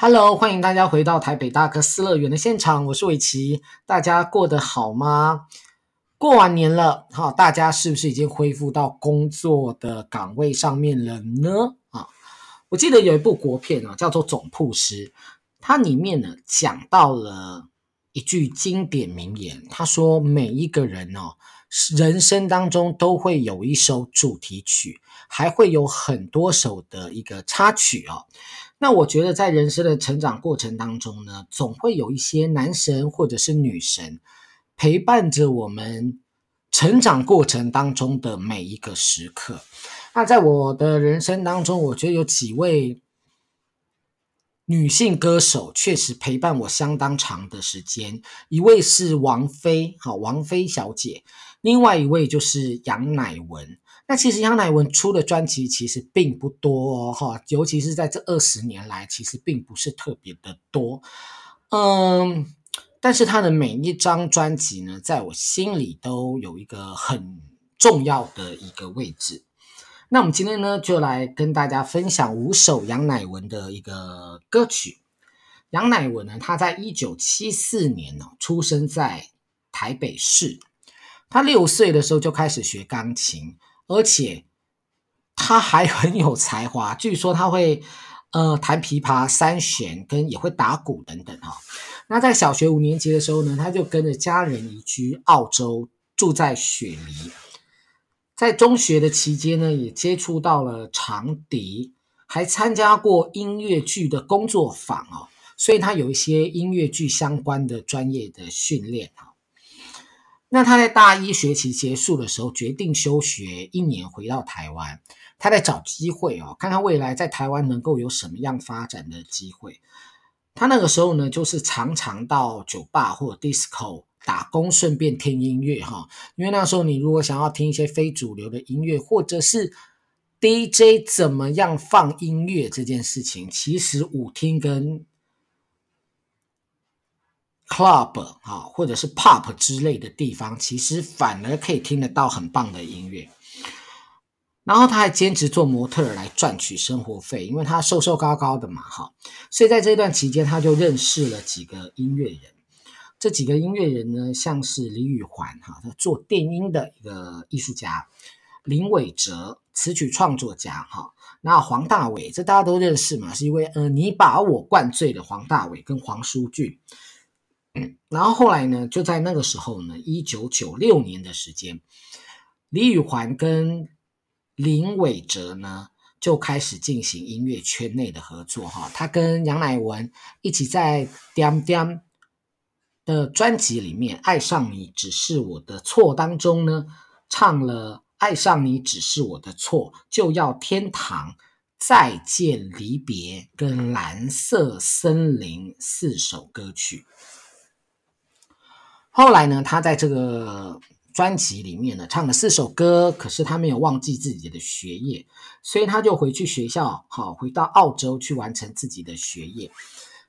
Hello，欢迎大家回到台北大哥斯乐园的现场，我是伟奇，大家过得好吗？过完年了，哈，大家是不是已经恢复到工作的岗位上面了呢？啊，我记得有一部国片啊，叫做《总铺师》，它里面呢讲到了一句经典名言，他说每一个人哦，人生当中都会有一首主题曲，还会有很多首的一个插曲哦。那我觉得，在人生的成长过程当中呢，总会有一些男神或者是女神陪伴着我们成长过程当中的每一个时刻。那在我的人生当中，我觉得有几位女性歌手确实陪伴我相当长的时间。一位是王菲，好，王菲小姐；另外一位就是杨乃文。那其实杨乃文出的专辑其实并不多哦，哈，尤其是在这二十年来，其实并不是特别的多，嗯，但是他的每一张专辑呢，在我心里都有一个很重要的一个位置。那我们今天呢，就来跟大家分享五首杨乃文的一个歌曲。杨乃文呢，他在一九七四年呢，出生在台北市，他六岁的时候就开始学钢琴。而且他还很有才华，据说他会呃弹琵琶、三弦，跟也会打鼓等等哈。那在小学五年级的时候呢，他就跟着家人移居澳洲，住在雪梨。在中学的期间呢，也接触到了长笛，还参加过音乐剧的工作坊哦，所以他有一些音乐剧相关的专业的训练哈。那他在大一学期结束的时候，决定休学一年，回到台湾。他在找机会哦，看看未来在台湾能够有什么样发展的机会。他那个时候呢，就是常常到酒吧或者 disco 打工，顺便听音乐哈。因为那时候你如果想要听一些非主流的音乐，或者是 DJ 怎么样放音乐这件事情，其实舞厅跟 club 啊，或者是 pop 之类的地方，其实反而可以听得到很棒的音乐。然后他还兼职做模特儿来赚取生活费，因为他瘦瘦高高的嘛，哈。所以在这段期间，他就认识了几个音乐人。这几个音乐人呢，像是李宇环，哈，他做电音的一个艺术家；林伟哲，词曲创作家，哈。那黄大炜，这大家都认识嘛，是一位呃，你把我灌醉的黄大炜跟黄舒骏。然后后来呢，就在那个时候呢，一九九六年的时间，李宇环跟林伟哲呢就开始进行音乐圈内的合作哈。他跟杨乃文一起在《damdamn》的专辑里面，《爱上你只是我的错》当中呢，唱了《爱上你只是我的错》，就要天堂、再见离别跟蓝色森林四首歌曲。后来呢，他在这个专辑里面呢唱了四首歌，可是他没有忘记自己的学业，所以他就回去学校，好，回到澳洲去完成自己的学业。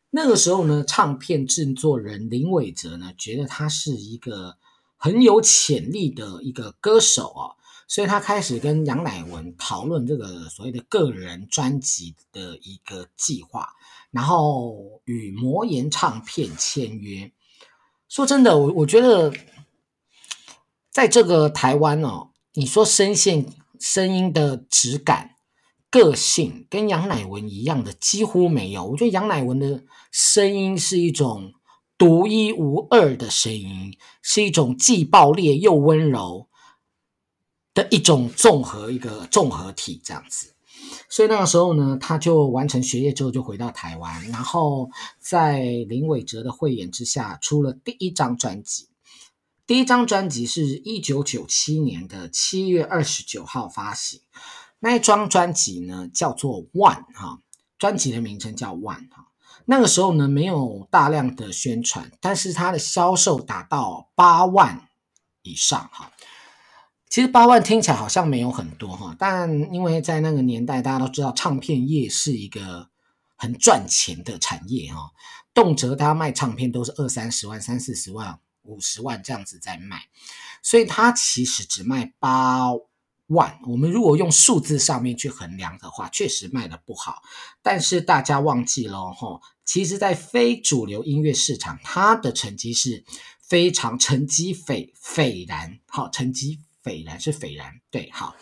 那个时候呢，唱片制作人林伟哲呢觉得他是一个很有潜力的一个歌手哦，所以他开始跟杨乃文讨论这个所谓的个人专辑的一个计划，然后与魔岩唱片签约。说真的，我我觉得，在这个台湾哦，你说声线、声音的质感、个性跟杨乃文一样的几乎没有。我觉得杨乃文的声音是一种独一无二的声音，是一种既爆裂又温柔的一种综合一个综合体这样子。所以那个时候呢，他就完成学业之后就回到台湾，然后在林伟哲的慧眼之下出了第一张专辑。第一张专辑是一九九七年的七月二十九号发行，那一张专辑呢叫做《One》哈，专辑的名称叫《One》哈。那个时候呢没有大量的宣传，但是它的销售达到八万以上哈。其实八万听起来好像没有很多哈，但因为在那个年代，大家都知道唱片业是一个很赚钱的产业哈，动辄他卖唱片都是二三十万、三四十万、五十万这样子在卖，所以他其实只卖八万。我们如果用数字上面去衡量的话，确实卖的不好。但是大家忘记了哈，其实，在非主流音乐市场，它的成绩是非常成绩斐斐然。好，成绩斐然是斐然，对，好。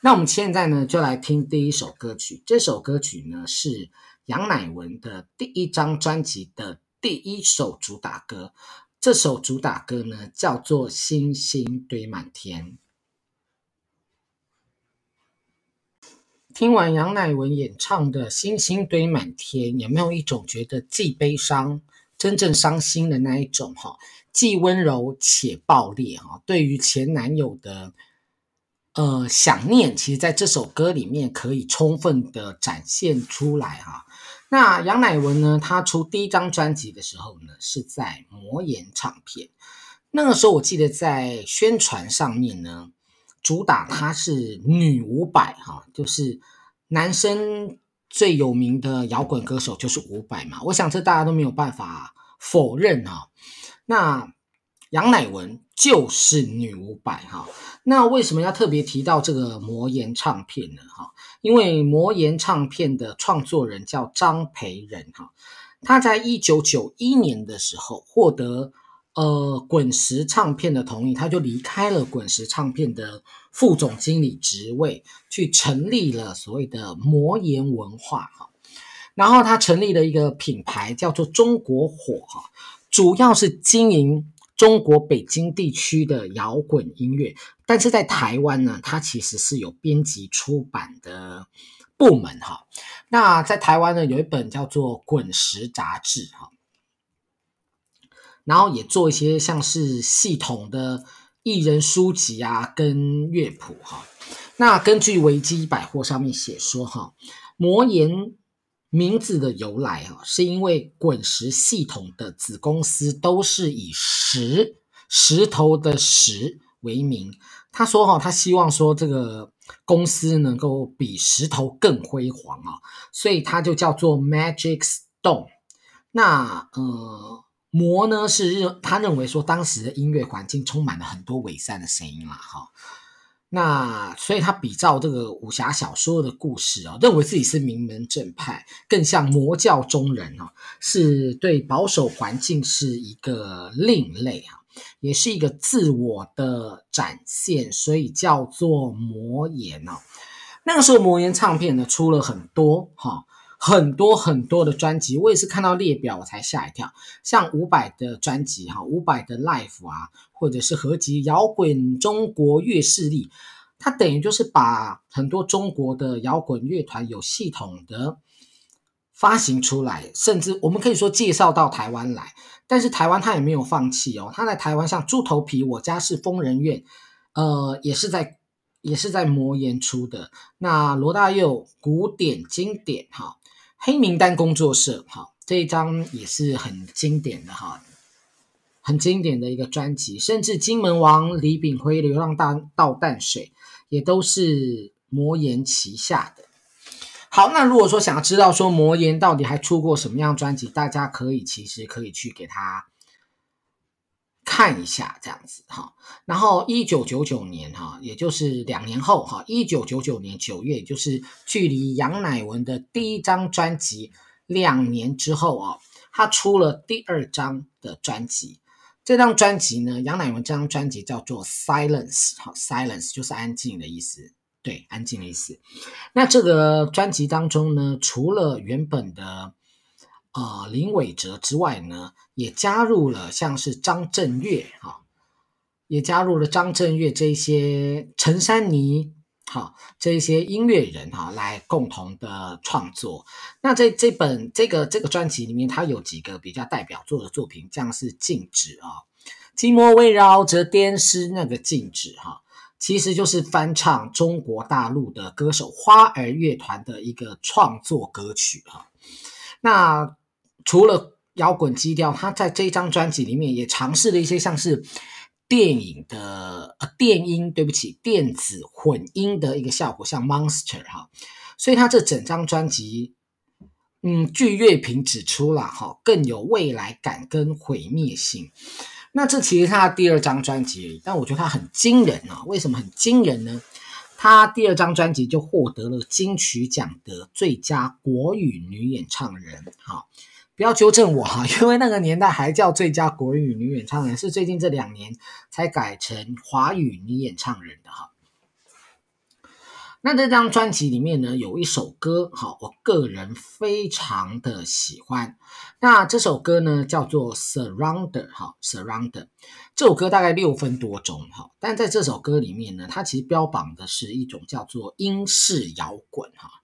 那我们现在呢，就来听第一首歌曲。这首歌曲呢，是杨乃文的第一张专辑的第一首主打歌。这首主打歌呢，叫做《星星堆满天》。听完杨乃文演唱的《星星堆满天》，有没有一种觉得既悲伤、真正伤心的那一种？哈，既温柔且爆裂。哈，对于前男友的。呃，想念其实在这首歌里面可以充分的展现出来哈。那杨乃文呢，他出第一张专辑的时候呢，是在魔岩唱片。那个时候我记得在宣传上面呢，主打他是女五百哈，就是男生最有名的摇滚歌手就是伍佰嘛。我想这大家都没有办法否认哈。那杨乃文就是女五百哈。那为什么要特别提到这个魔岩唱片呢？哈，因为魔岩唱片的创作人叫张培仁哈，他在一九九一年的时候获得呃滚石唱片的同意，他就离开了滚石唱片的副总经理职位，去成立了所谓的魔岩文化哈，然后他成立了一个品牌叫做中国火哈，主要是经营。中国北京地区的摇滚音乐，但是在台湾呢，它其实是有编辑出版的部门哈。那在台湾呢，有一本叫做《滚石》杂志哈，然后也做一些像是系统的艺人书籍啊，跟乐谱哈。那根据维基百货上面写说哈，魔岩。名字的由来啊，是因为滚石系统的子公司都是以石石头的石为名。他说哈，他希望说这个公司能够比石头更辉煌啊，所以他就叫做 Magic Stone。那呃，魔呢是认他认为说当时的音乐环境充满了很多伪善的声音嘛，哈。那所以他比照这个武侠小说的故事啊，认为自己是名门正派，更像魔教中人啊，是对保守环境是一个另类啊，也是一个自我的展现，所以叫做魔岩哦。那个时候魔岩唱片呢出了很多哈。很多很多的专辑，我也是看到列表我才吓一跳。像伍佰的专辑哈，伍佰的 Life 啊，或者是合集《摇滚中国乐势力》，它等于就是把很多中国的摇滚乐团有系统的发行出来，甚至我们可以说介绍到台湾来。但是台湾它也没有放弃哦，它在台湾像猪头皮，我家是疯人院，呃，也是在也是在魔岩出的。那罗大佑古典经典哈。黑名单工作室，哈，这一张也是很经典的哈，很经典的一个专辑，甚至金门王李炳辉流浪大到淡水也都是魔岩旗下的。好，那如果说想要知道说魔岩到底还出过什么样专辑，大家可以其实可以去给他。看一下这样子哈，然后一九九九年哈，也就是两年后哈，一九九九年九月，就是距离杨乃文的第一张专辑两年之后啊，他出了第二张的专辑。这张专辑呢，杨乃文这张专辑叫做 Silence 哈，Silence 就是安静的意思，对，安静的意思。那这个专辑当中呢，除了原本的。啊、林伟哲之外呢，也加入了像是张震岳哈，也加入了张震岳这些陈珊妮哈这些音乐人哈来共同的创作。那这这本这个这个专辑里面，它有几个比较代表作的作品，像是静止啊，寂寞围绕着电视那个静止哈，其实就是翻唱中国大陆的歌手花儿乐团的一个创作歌曲哈。那除了摇滚基调，他在这张专辑里面也尝试了一些像是电影的呃电音，对不起，电子混音的一个效果，像 Monster 哈，所以他这整张专辑，嗯，据乐评指出了哈，更有未来感跟毁灭性。那这其实是他第二张专辑，但我觉得他很惊人啊！为什么很惊人呢？他第二张专辑就获得了金曲奖的最佳国语女演唱人。好，不要纠正我哈，因为那个年代还叫最佳国语女演唱人，是最近这两年才改成华语女演唱人的哈。那这张专辑里面呢，有一首歌，哈，我个人非常的喜欢。那这首歌呢，叫做《Surrounder》，哈，《Surrounder》这首歌大概六分多钟，哈，但在这首歌里面呢，它其实标榜的是一种叫做英式摇滚，哈。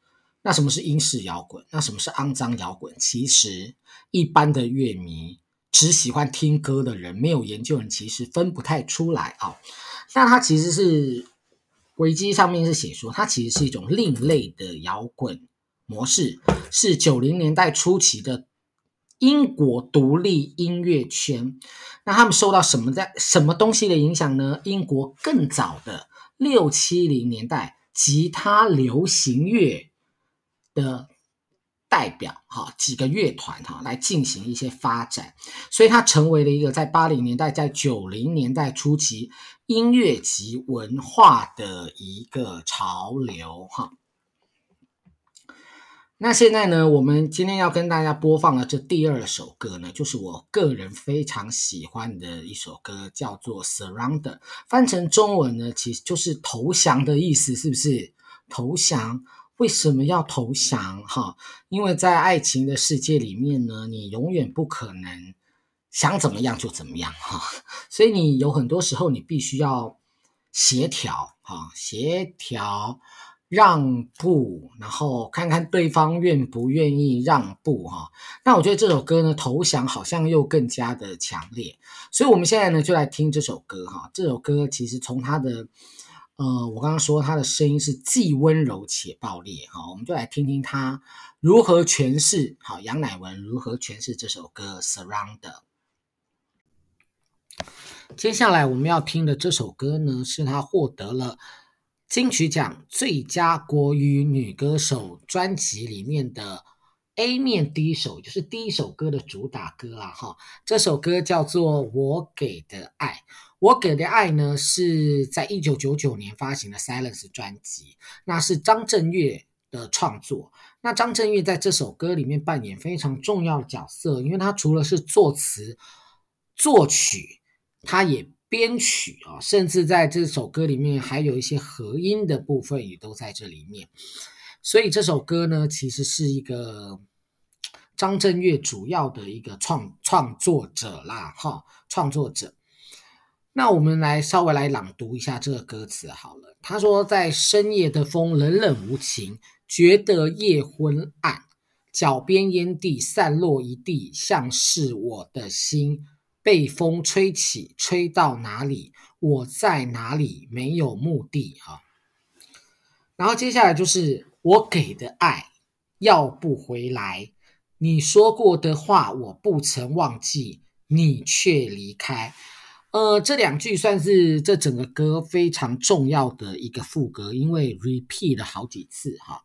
那什么是英式摇滚？那什么是肮脏摇滚？其实一般的乐迷，只喜欢听歌的人，没有研究人，其实分不太出来啊。那它其实是。维基上面是写说，它其实是一种另类的摇滚模式，是九零年代初期的英国独立音乐圈。那他们受到什么在什么东西的影响呢？英国更早的六七零年代吉他流行乐的代表哈几个乐团哈来进行一些发展，所以它成为了一个在八零年代在九零年代初期。音乐及文化的一个潮流，哈。那现在呢，我们今天要跟大家播放的这第二首歌呢，就是我个人非常喜欢的一首歌，叫做《Surrender》。翻成中文呢，其实就是投降的意思，是不是？投降？为什么要投降？哈，因为在爱情的世界里面呢，你永远不可能。想怎么样就怎么样哈，所以你有很多时候你必须要协调哈，协调让步，然后看看对方愿不愿意让步哈。那我觉得这首歌呢，投降好像又更加的强烈，所以我们现在呢就来听这首歌哈。这首歌其实从它的呃，我刚刚说他的声音是既温柔且爆裂哈，我们就来听听他如何诠释好，杨乃文如何诠释这首歌《Surround》。接下来我们要听的这首歌呢，是他获得了金曲奖最佳国语女歌手专辑里面的 A 面第一首，就是第一首歌的主打歌啦。哈，这首歌叫做《我给的爱》，我给的爱呢是在一九九九年发行的 Silence 专辑，那是张震岳的创作。那张震岳在这首歌里面扮演非常重要的角色，因为他除了是作词、作曲。他也编曲啊，甚至在这首歌里面还有一些和音的部分也都在这里面，所以这首歌呢，其实是一个张震岳主要的一个创创作者啦，哈，创作者。那我们来稍微来朗读一下这个歌词好了。他说：“在深夜的风冷冷无情，觉得夜昏暗，脚边烟蒂散落一地，像是我的心。”被风吹起，吹到哪里？我在哪里？没有目的啊。然后接下来就是我给的爱要不回来，你说过的话我不曾忘记，你却离开。呃，这两句算是这整个歌非常重要的一个副歌，因为 repeat 了好几次哈。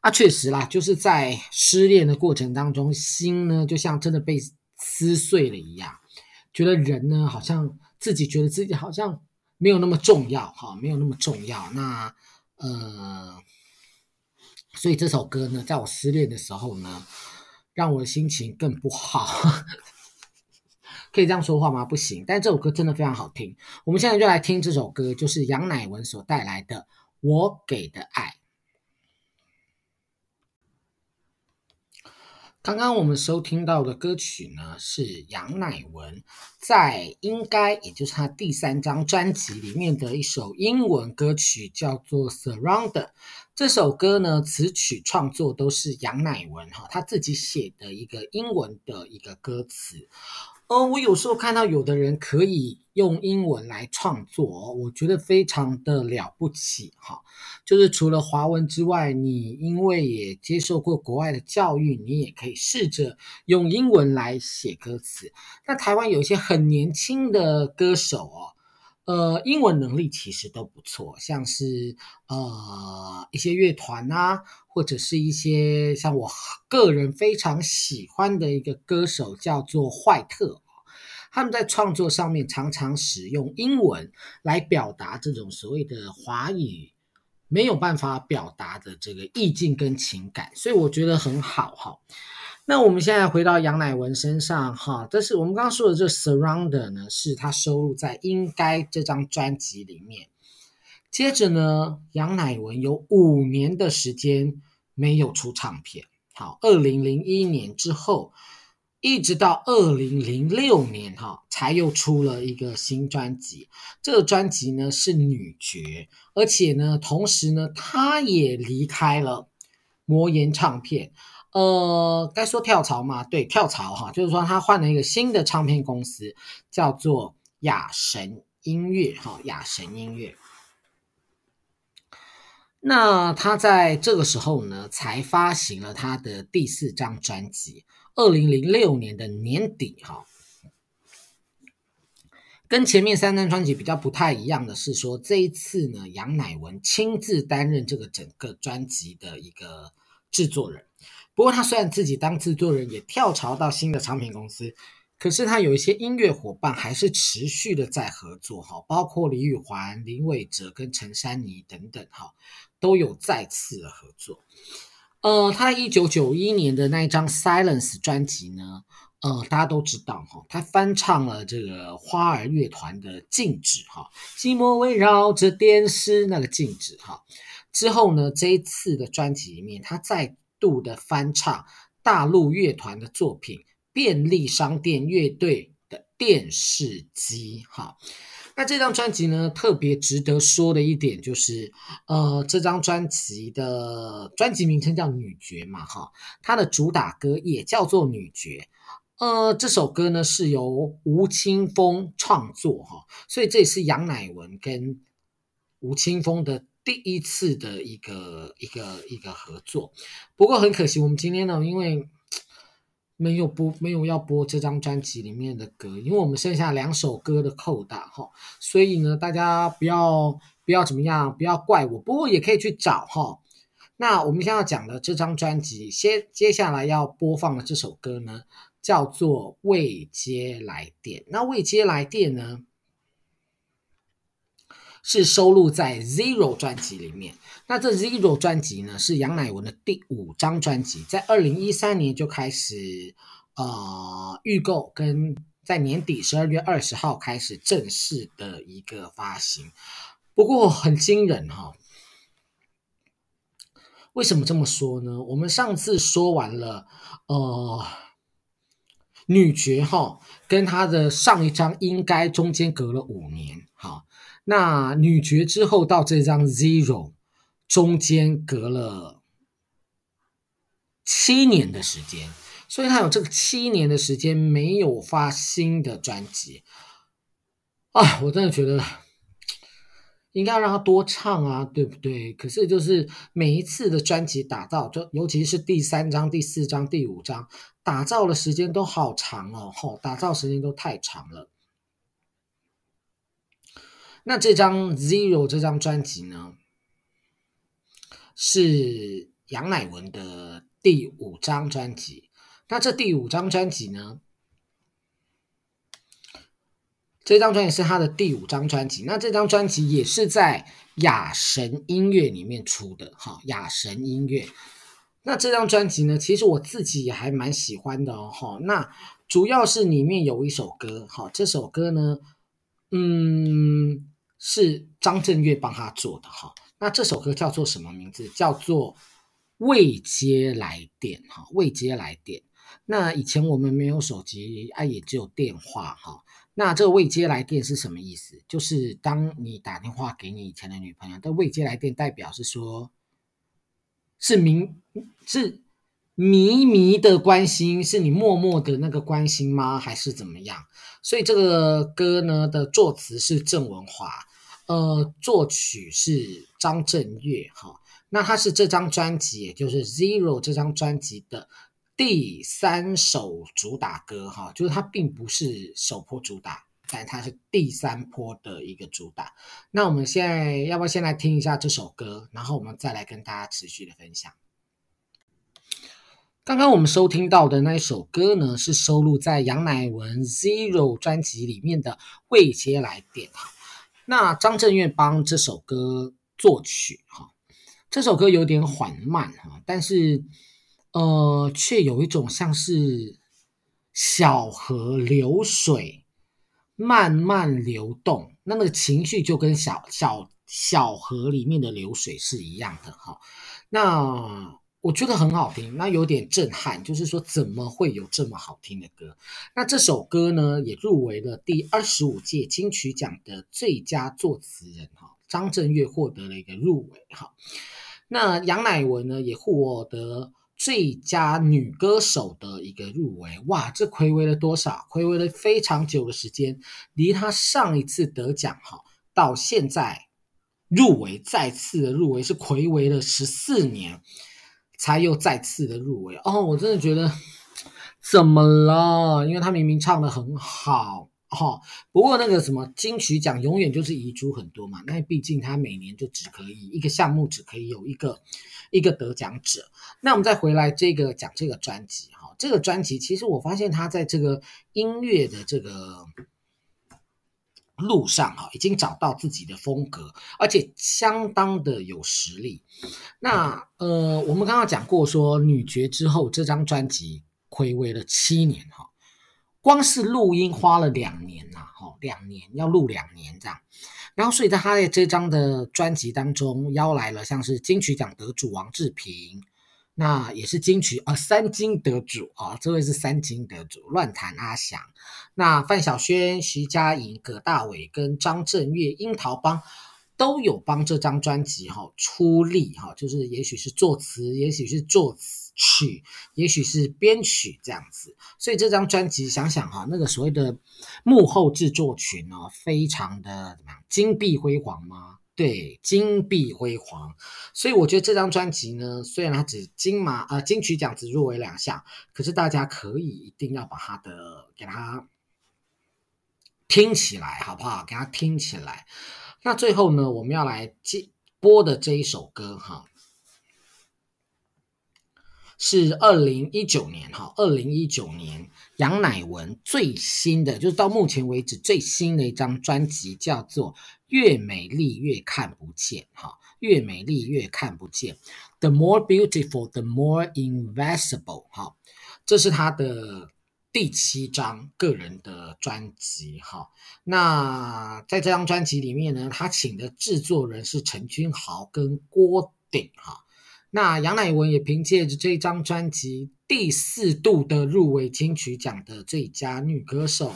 啊，确实啦，就是在失恋的过程当中，心呢就像真的被撕碎了一样。觉得人呢，好像自己觉得自己好像没有那么重要，哈，没有那么重要。那呃，所以这首歌呢，在我失恋的时候呢，让我的心情更不好。可以这样说话吗？不行。但这首歌真的非常好听。我们现在就来听这首歌，就是杨乃文所带来的《我给的爱》。刚刚我们收听到的歌曲呢，是杨乃文在应该也就是他第三张专辑里面的一首英文歌曲，叫做《Surrounded》。这首歌呢，词曲创作都是杨乃文哈，他自己写的一个英文的一个歌词。呃，我有时候看到有的人可以用英文来创作，我觉得非常的了不起哈。就是除了华文之外，你因为也接受过国外的教育，你也可以试着用英文来写歌词。那台湾有一些很年轻的歌手哦，呃，英文能力其实都不错，像是呃一些乐团啊，或者是一些像我个人非常喜欢的一个歌手叫做坏特，他们在创作上面常常使用英文来表达这种所谓的华语没有办法表达的这个意境跟情感，所以我觉得很好哈。那我们现在回到杨乃文身上哈，但是我们刚刚说的这 Surround 呢，是他收录在《应该》这张专辑里面。接着呢，杨乃文有五年的时间没有出唱片，好，二零零一年之后。一直到二零零六年，哈，才又出了一个新专辑。这个专辑呢是女爵，而且呢，同时呢，她也离开了魔岩唱片。呃，该说跳槽吗？对，跳槽哈，就是说她换了一个新的唱片公司，叫做雅神音乐，哈，雅神音乐。那他在这个时候呢，才发行了他的第四张专辑。二零零六年的年底，哈，跟前面三张专辑比较不太一样的是说，这一次呢，杨乃文亲自担任这个整个专辑的一个制作人。不过，他虽然自己当制作人，也跳槽到新的唱片公司，可是他有一些音乐伙伴还是持续的在合作，哈，包括李宇环、林伟哲跟陈珊妮等等，哈，都有再次的合作。呃，他一九九一年的那一张《Silence》专辑呢，呃，大家都知道哈，他翻唱了这个花儿乐团的《静止》哈，寂寞围绕着电视那个静止哈。之后呢，这一次的专辑里面，他再度的翻唱大陆乐团的作品《便利商店乐队的电视机》哈。那这张专辑呢，特别值得说的一点就是，呃，这张专辑的专辑名称叫《女爵》嘛，哈，它的主打歌也叫做《女爵》，呃，这首歌呢是由吴青峰创作，哈，所以这也是杨乃文跟吴青峰的第一次的一个一个一个合作。不过很可惜，我们今天呢，因为没有播，没有要播这张专辑里面的歌，因为我们剩下两首歌的扣打哈，所以呢，大家不要不要怎么样，不要怪我，不过也可以去找哈。那我们现在要讲的这张专辑，先接下来要播放的这首歌呢，叫做《未接来电》。那《未接来电》呢，是收录在 Zero 专辑里面。那这 Zero 专辑呢，是杨乃文的第五张专辑，在二零一三年就开始呃预购，跟在年底十二月二十号开始正式的一个发行。不过很惊人哈、哦，为什么这么说呢？我们上次说完了呃女爵哈，跟她的上一张应该中间隔了五年哈，那女爵之后到这张 Zero。中间隔了七年的时间，所以他有这个七年的时间没有发新的专辑啊！我真的觉得应该要让他多唱啊，对不对？可是就是每一次的专辑打造，就尤其是第三张、第四张、第五张，打造的时间都好长哦，吼，打造时间都太长了。那这张 Zero 这张专辑呢？是杨乃文的第五张专辑。那这第五张专辑呢？这张专辑是他的第五张专辑。那这张专辑也是在雅神音乐里面出的，哈，雅神音乐。那这张专辑呢，其实我自己也还蛮喜欢的哦，哈。那主要是里面有一首歌，哈，这首歌呢，嗯，是张震岳帮他做的，哈。那这首歌叫做什么名字？叫做《未接来电》哈，《未接来电》。那以前我们没有手机，啊，也只有电话哈。那这个“未接来电”是什么意思？就是当你打电话给你以前的女朋友，但“未接来电”代表是说，是明是迷迷的关心，是你默默的那个关心吗？还是怎么样？所以这个歌呢的作词是郑文华。呃，作曲是张震岳哈，那他是这张专辑，也就是 Zero 这张专辑的第三首主打歌哈，就是它并不是首波主打，但它是第三波的一个主打。那我们现在要不要先来听一下这首歌，然后我们再来跟大家持续的分享。刚刚我们收听到的那一首歌呢，是收录在杨乃文 Zero 专辑里面的《未接来电》哈。那张震岳帮这首歌作曲哈，这首歌有点缓慢哈，但是呃，却有一种像是小河流水慢慢流动，那么情绪就跟小小小河里面的流水是一样的哈。那我觉得很好听，那有点震撼，就是说怎么会有这么好听的歌？那这首歌呢，也入围了第二十五届金曲奖的最佳作词人哈，张震岳获得了一个入围哈。那杨乃文呢，也获得最佳女歌手的一个入围，哇，这睽违了多少？睽违了非常久的时间，离他上一次得奖哈，到现在入围再次的入围是睽违了十四年。才又再次的入围哦，我真的觉得怎么了？因为他明明唱得很好哦，不过那个什么金曲奖永远就是遗珠很多嘛，那毕竟他每年就只可以一个项目只可以有一个一个得奖者。那我们再回来这个讲这个专辑哈，这个专辑其实我发现他在这个音乐的这个。路上哈，已经找到自己的风格，而且相当的有实力。那呃，我们刚刚讲过说，女爵之后这张专辑睽违了七年哈，光是录音花了两年呐，哈，两年要录两年这样。然后，所以在他的这张的专辑当中，邀来了像是金曲奖得主王志平。那也是金曲啊，三金得主啊，这位是三金得主，乱弹阿翔。那范晓萱、徐佳莹、葛大为跟张震岳、樱桃帮都有帮这张专辑哈出力哈，就是也许是作词，也许是作曲，也许是编曲这样子。所以这张专辑想想哈，那个所谓的幕后制作群呢，非常的怎么样，金碧辉煌吗？对，金碧辉煌，所以我觉得这张专辑呢，虽然它只金马啊金曲奖只入围两项，可是大家可以一定要把它的给它听起来，好不好？给它听起来。那最后呢，我们要来接播的这一首歌哈，是二零一九年哈，二零一九年杨乃文最新的，就是到目前为止最新的一张专辑，叫做。越美丽越看不见，哈，越美丽越看不见。The more beautiful, the more invisible，哈，这是他的第七张个人的专辑，哈。那在这张专辑里面呢，他请的制作人是陈君豪跟郭顶，哈。那杨乃文也凭借着这张专辑第四度的入围金曲奖的最佳女歌手。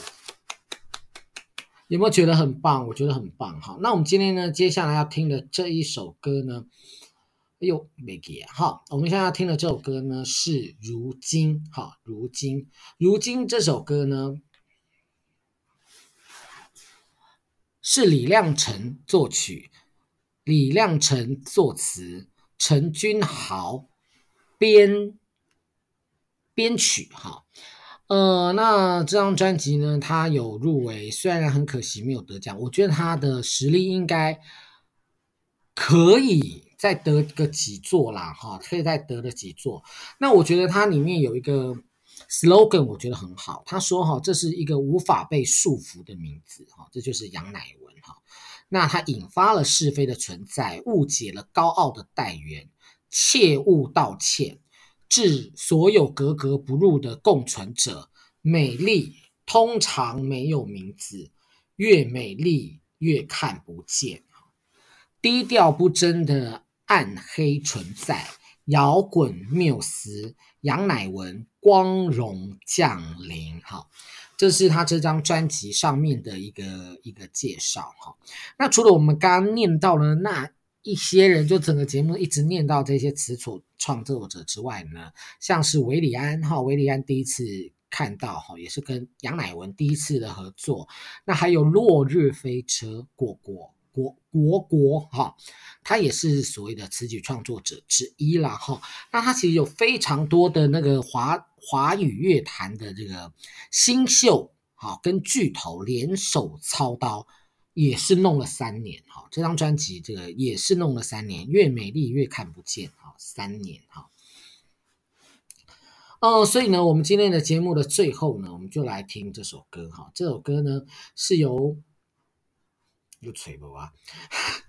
有没有觉得很棒？我觉得很棒哈。那我们今天呢，接下来要听的这一首歌呢，哎呦，没给哈。我们现在要听的这首歌呢是《如今》哈，《如今》《如今》这首歌呢是李亮辰作曲，李亮辰作词，陈君豪编编曲哈。呃，那这张专辑呢，他有入围，虽然很可惜没有得奖，我觉得他的实力应该可以再得个几座啦，哈，可以再得个几座。那我觉得它里面有一个 slogan，我觉得很好，他说哈，这是一个无法被束缚的名字，哈，这就是杨乃文哈。那它引发了是非的存在，误解了高傲的待缘，切勿道歉。致所有格格不入的共存者，美丽通常没有名字，越美丽越看不见。低调不争的暗黑存在，摇滚缪斯，杨乃文光荣降临。哈，这是他这张专辑上面的一个一个介绍。哈，那除了我们刚刚念到了那。一些人就整个节目一直念到这些词组创作者之外呢，像是韦礼安哈，韦礼安第一次看到哈，也是跟杨乃文第一次的合作。那还有落日飞车果果果果果哈，他也是所谓的词曲创作者之一啦哈。那他其实有非常多的那个华华语乐坛的这个新秀哈，跟巨头联手操刀。也是弄了三年哈，这张专辑这个也是弄了三年，越美丽越看不见哈，三年哈。哦，所以呢，我们今天的节目的最后呢，我们就来听这首歌哈。这首歌呢是由又吹不啊，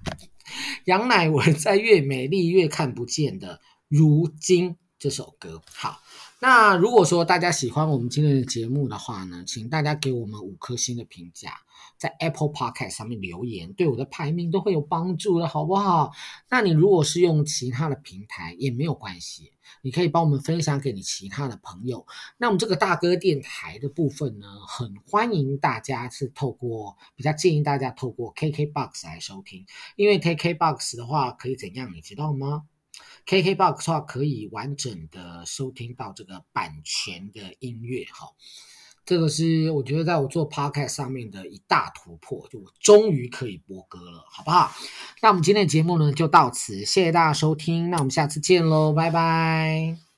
杨乃文在《越美丽越看不见的如今》这首歌。好，那如果说大家喜欢我们今天的节目的话呢，请大家给我们五颗星的评价。在 Apple Podcast 上面留言，对我的排名都会有帮助的，好不好？那你如果是用其他的平台也没有关系，你可以帮我们分享给你其他的朋友。那我们这个大哥电台的部分呢，很欢迎大家是透过，比较建议大家透过 KKBOX 来收听，因为 KKBOX 的话可以怎样，你知道吗？KKBOX 的话可以完整的收听到这个版权的音乐，哈。这个是我觉得在我做 podcast 上面的一大突破，就我终于可以播歌了，好不好？那我们今天的节目呢就到此，谢谢大家收听，那我们下次见喽，拜拜。